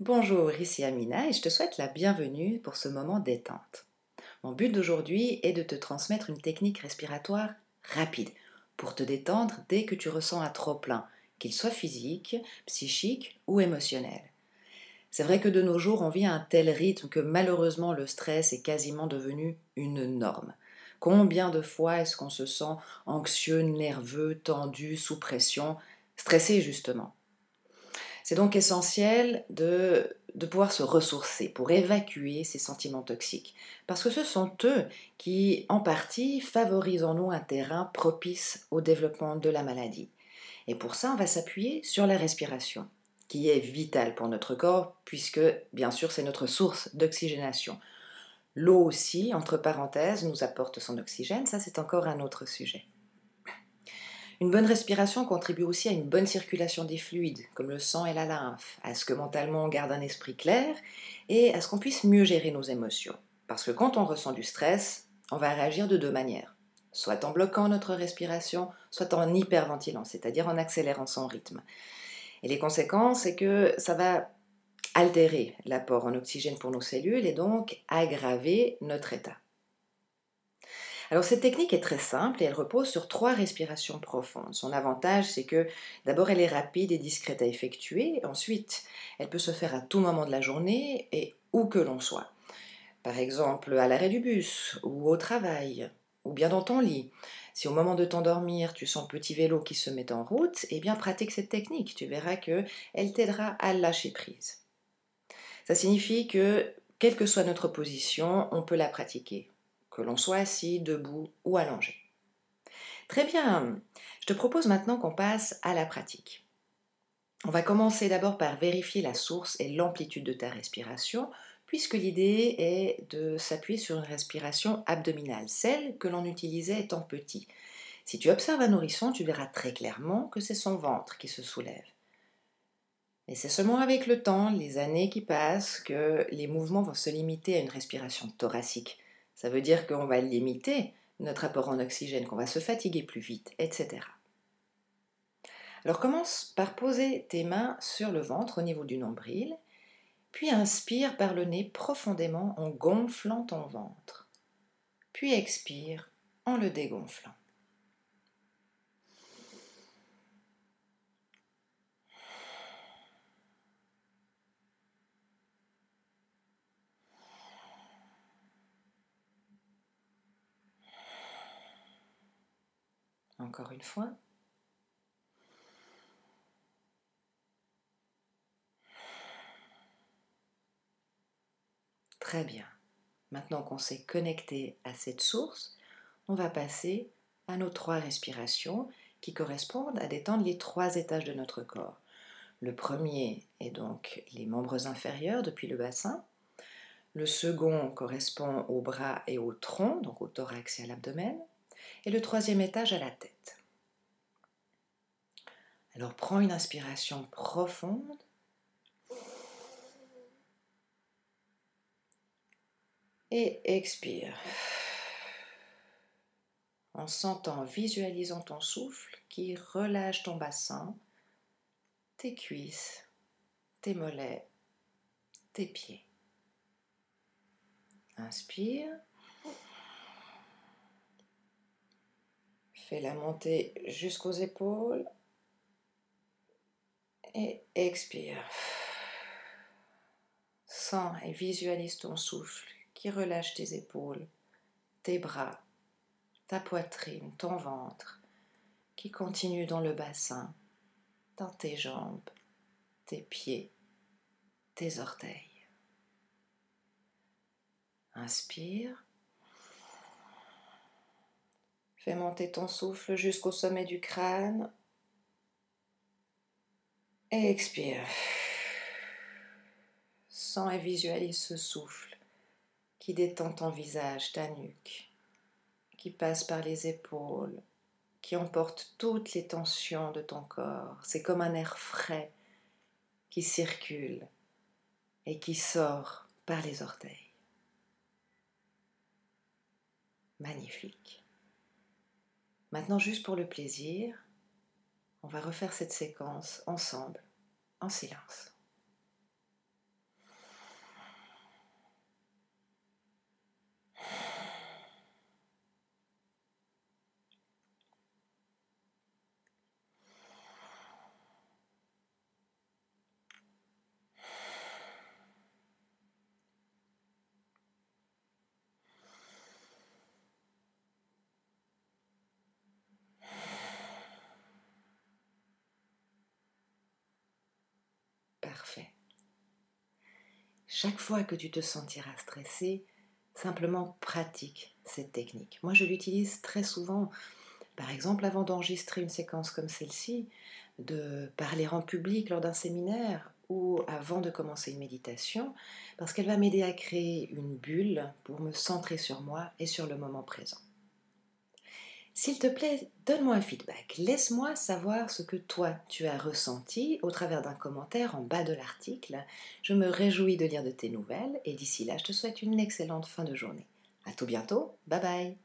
Bonjour, ici Amina et je te souhaite la bienvenue pour ce moment détente. Mon but d'aujourd'hui est de te transmettre une technique respiratoire rapide pour te détendre dès que tu ressens un trop-plein, qu'il soit physique, psychique ou émotionnel. C'est vrai que de nos jours, on vit à un tel rythme que malheureusement le stress est quasiment devenu une norme. Combien de fois est-ce qu'on se sent anxieux, nerveux, tendu, sous pression, stressé justement? C'est donc essentiel de, pouvoir se ressourcer pour évacuer ces sentiments toxiques, parce que ce sont eux qui, en partie, favorisent en nous un terrain propice au développement de la maladie. Et pour ça, on va s'appuyer sur la respiration, qui est vitale pour notre corps, puisque, bien sûr, c'est notre source d'oxygénation. L'eau aussi, entre parenthèses, nous apporte son oxygène, ça c'est encore un autre sujet. Une bonne respiration contribue aussi à une bonne circulation des fluides, comme le sang et la lymphe, à ce que mentalement on garde un esprit clair et à ce qu'on puisse mieux gérer nos émotions. Parce que quand on ressent du stress, on va réagir de deux manières. Soit en bloquant notre respiration, soit en hyperventilant, c'est-à-dire en accélérant son rythme. Et les conséquences, c'est que ça va altérer l'apport en oxygène pour nos cellules et donc aggraver notre état. Alors cette technique est très simple et elle repose sur trois respirations profondes. Son avantage, c'est que d'abord elle est rapide et discrète à effectuer, ensuite elle peut se faire à tout moment de la journée et où que l'on soit. Par exemple à l'arrêt du bus ou au travail ou bien dans ton lit. Si au moment de t'endormir, tu sens le petit vélo qui se met en route, eh bien pratique cette technique. Tu verras que elle t'aidera à lâcher prise. Ça signifie que quelle que soit notre position, on peut la pratiquer que l'on soit assis, debout ou allongé. Très bien, je te propose maintenant qu'on passe à la pratique. On va commencer d'abord par vérifier la source et l'amplitude de ta respiration, puisque l'idée est de s'appuyer sur une respiration abdominale, celle que l'on utilisait étant petit. Si tu observes un nourrisson, tu verras très clairement que c'est son ventre qui se soulève. Et c'est seulement avec le temps, les années qui passent, que les mouvements vont se limiter à une respiration thoracique, ça veut dire qu'on va limiter notre apport en oxygène, qu'on va se fatiguer plus vite, etc. Alors commence par poser tes mains sur le ventre au niveau du nombril, puis inspire par le nez profondément en gonflant ton ventre, puis expire en le dégonflant. Encore une fois. Très bien. Maintenant qu'on s'est connecté à cette source, on va passer à nos trois respirations qui correspondent à détendre les trois étages de notre corps. Le premier est donc les membres inférieurs depuis le bassin. Le second correspond aux bras et au tronc, donc au thorax et à l'abdomen et le troisième étage à la tête. Alors prends une inspiration profonde. Et expire. En sentant, visualisant ton souffle qui relâche ton bassin, tes cuisses, tes mollets, tes pieds. Inspire. Fais-la monter jusqu'aux épaules. Et expire. Sens et visualise ton souffle qui relâche tes épaules, tes bras, ta poitrine, ton ventre, qui continue dans le bassin, dans tes jambes, tes pieds, tes orteils. Inspire. Fais monter ton souffle jusqu'au sommet du crâne. Et expire. Sens et visualise ce souffle qui détend ton visage, ta nuque, qui passe par les épaules, qui emporte toutes les tensions de ton corps. C'est comme un air frais qui circule et qui sort par les orteils. Magnifique. Maintenant, juste pour le plaisir, on va refaire cette séquence ensemble, en silence. Chaque fois que tu te sentiras stressé, simplement pratique cette technique. Moi, je l'utilise très souvent, par exemple, avant d'enregistrer une séquence comme celle-ci, de parler en public lors d'un séminaire ou avant de commencer une méditation, parce qu'elle va m'aider à créer une bulle pour me centrer sur moi et sur le moment présent. S'il te plaît, donne-moi un feedback. Laisse-moi savoir ce que toi tu as ressenti au travers d'un commentaire en bas de l'article. Je me réjouis de lire de tes nouvelles et d'ici là, je te souhaite une excellente fin de journée. À tout bientôt. Bye bye.